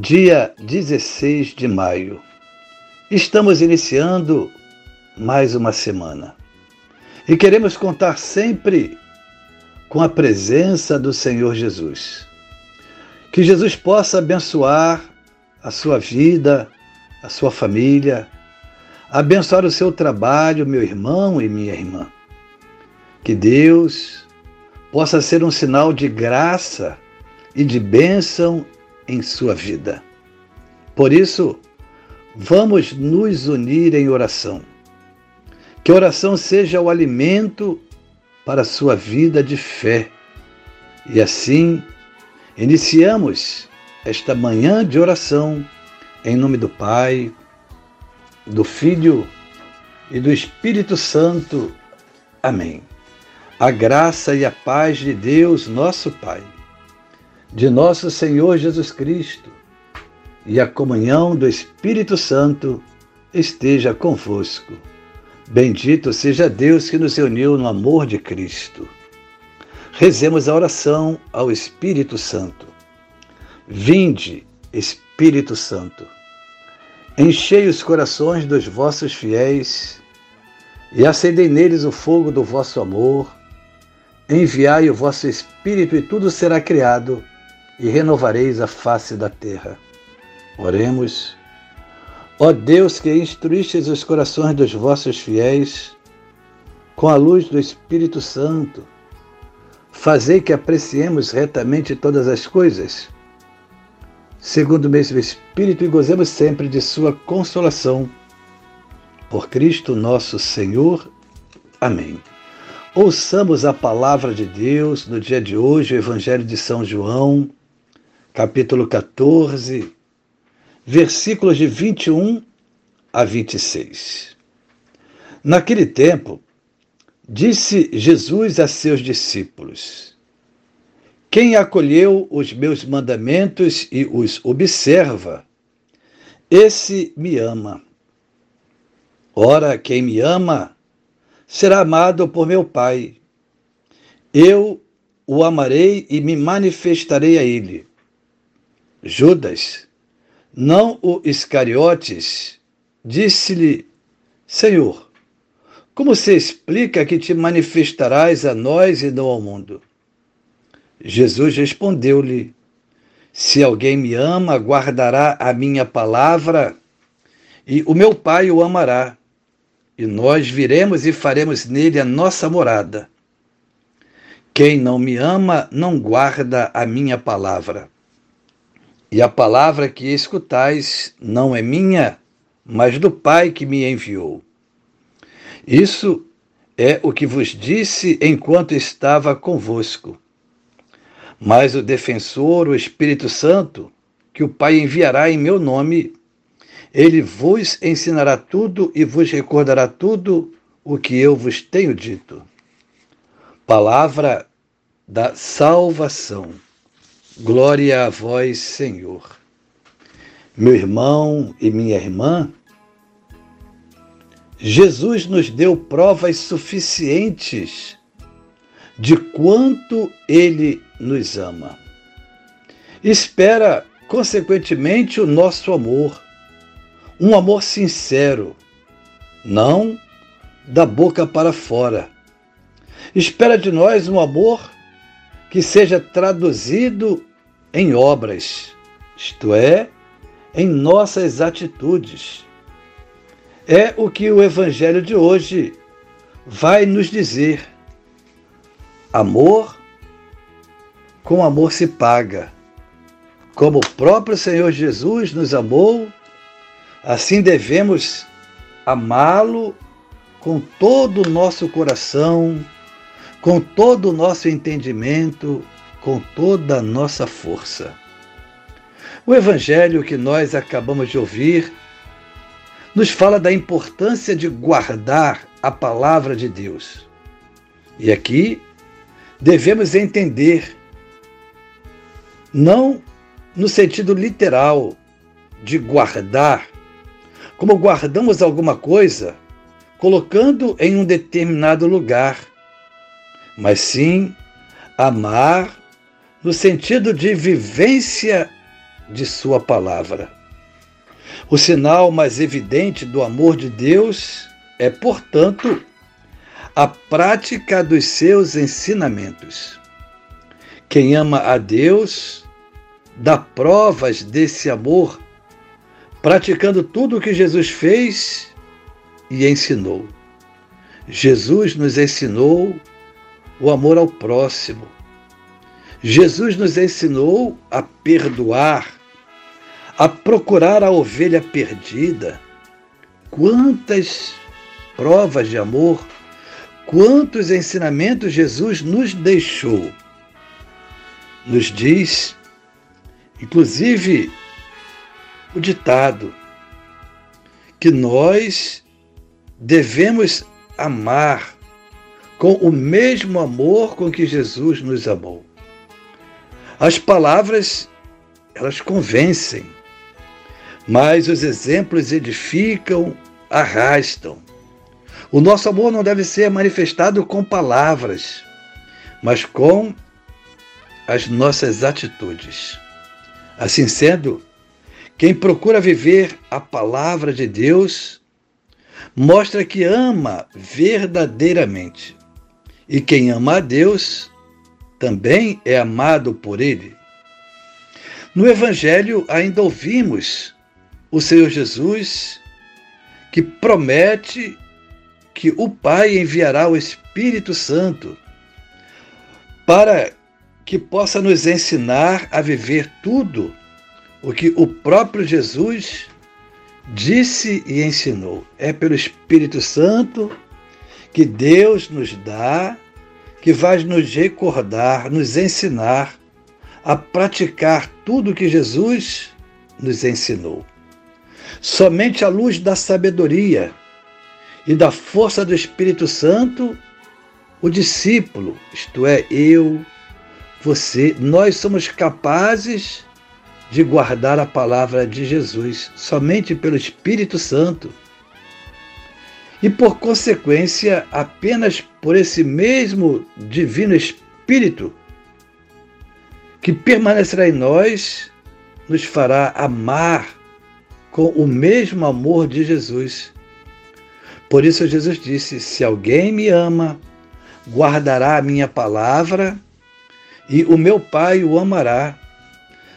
dia 16 de maio. Estamos iniciando mais uma semana e queremos contar sempre com a presença do Senhor Jesus. Que Jesus possa abençoar a sua vida, a sua família, abençoar o seu trabalho, meu irmão e minha irmã. Que Deus possa ser um sinal de graça e de bênção em sua vida. Por isso, vamos nos unir em oração. Que a oração seja o alimento para a sua vida de fé. E assim, iniciamos esta manhã de oração em nome do Pai, do Filho e do Espírito Santo. Amém. A graça e a paz de Deus, nosso Pai de nosso Senhor Jesus Cristo e a comunhão do Espírito Santo esteja convosco. Bendito seja Deus que nos uniu no amor de Cristo. Rezemos a oração ao Espírito Santo. Vinde, Espírito Santo, enchei os corações dos vossos fiéis e acendei neles o fogo do vosso amor. Enviai o vosso Espírito e tudo será criado e renovareis a face da terra. Oremos. Ó Deus que instruístes os corações dos vossos fiéis com a luz do Espírito Santo, fazei que apreciemos retamente todas as coisas, segundo o mesmo Espírito, e gozemos sempre de Sua consolação. Por Cristo nosso Senhor. Amém. Ouçamos a palavra de Deus no dia de hoje, o Evangelho de São João, capítulo 14, versículos de 21 a 26. Naquele tempo, disse Jesus a seus discípulos: Quem acolheu os meus mandamentos e os observa, esse me ama. Ora, quem me ama será amado por meu Pai. Eu o amarei e me manifestarei a ele. Judas, não o Iscariotes, disse-lhe: Senhor, como se explica que te manifestarás a nós e não ao mundo? Jesus respondeu-lhe: Se alguém me ama, guardará a minha palavra, e o meu Pai o amará, e nós viremos e faremos nele a nossa morada. Quem não me ama, não guarda a minha palavra. E a palavra que escutais não é minha, mas do Pai que me enviou. Isso é o que vos disse enquanto estava convosco. Mas o defensor, o Espírito Santo, que o Pai enviará em meu nome, ele vos ensinará tudo e vos recordará tudo o que eu vos tenho dito. Palavra da salvação. Glória a vós, Senhor. Meu irmão e minha irmã, Jesus nos deu provas suficientes de quanto Ele nos ama. Espera, consequentemente, o nosso amor, um amor sincero, não da boca para fora. Espera de nós um amor que seja traduzido em obras, isto é, em nossas atitudes. É o que o Evangelho de hoje vai nos dizer. Amor com amor se paga. Como o próprio Senhor Jesus nos amou, assim devemos amá-lo com todo o nosso coração, com todo o nosso entendimento com toda a nossa força. O evangelho que nós acabamos de ouvir nos fala da importância de guardar a palavra de Deus. E aqui devemos entender, não no sentido literal de guardar, como guardamos alguma coisa colocando em um determinado lugar, mas sim amar no sentido de vivência de Sua palavra. O sinal mais evidente do amor de Deus é, portanto, a prática dos seus ensinamentos. Quem ama a Deus dá provas desse amor, praticando tudo o que Jesus fez e ensinou. Jesus nos ensinou o amor ao próximo. Jesus nos ensinou a perdoar, a procurar a ovelha perdida. Quantas provas de amor, quantos ensinamentos Jesus nos deixou. Nos diz, inclusive, o ditado que nós devemos amar com o mesmo amor com que Jesus nos amou. As palavras, elas convencem, mas os exemplos edificam, arrastam. O nosso amor não deve ser manifestado com palavras, mas com as nossas atitudes. Assim sendo, quem procura viver a palavra de Deus mostra que ama verdadeiramente. E quem ama a Deus também é amado por Ele. No Evangelho ainda ouvimos o Senhor Jesus que promete que o Pai enviará o Espírito Santo para que possa nos ensinar a viver tudo o que o próprio Jesus disse e ensinou. É pelo Espírito Santo que Deus nos dá, que vai nos recordar, nos ensinar a praticar tudo que Jesus nos ensinou. Somente à luz da sabedoria e da força do Espírito Santo, o discípulo, isto é, eu, você, nós somos capazes de guardar a palavra de Jesus somente pelo Espírito Santo. E por consequência, apenas por esse mesmo Divino Espírito que permanecerá em nós, nos fará amar com o mesmo amor de Jesus. Por isso Jesus disse: Se alguém me ama, guardará a minha palavra, e o meu Pai o amará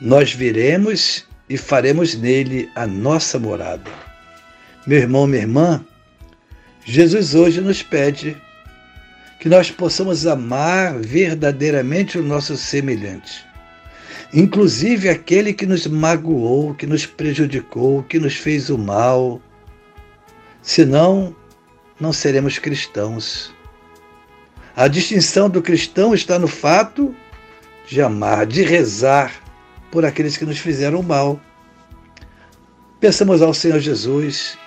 nós viremos e faremos nele a nossa morada. Meu irmão, minha irmã, Jesus hoje nos pede que nós possamos amar verdadeiramente o nosso semelhante, inclusive aquele que nos magoou, que nos prejudicou, que nos fez o mal. Senão, não seremos cristãos. A distinção do cristão está no fato de amar, de rezar, por aqueles que nos fizeram mal. Pensamos ao Senhor Jesus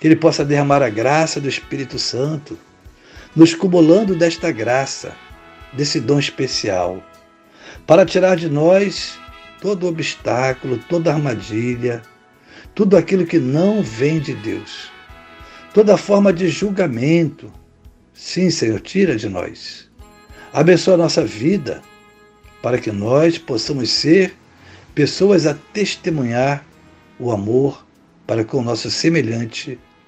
que Ele possa derramar a graça do Espírito Santo, nos cumulando desta graça, desse dom especial, para tirar de nós todo obstáculo, toda armadilha, tudo aquilo que não vem de Deus, toda forma de julgamento. Sim, Senhor, tira de nós. Abençoa a nossa vida, para que nós possamos ser pessoas a testemunhar o amor para com o nosso semelhante,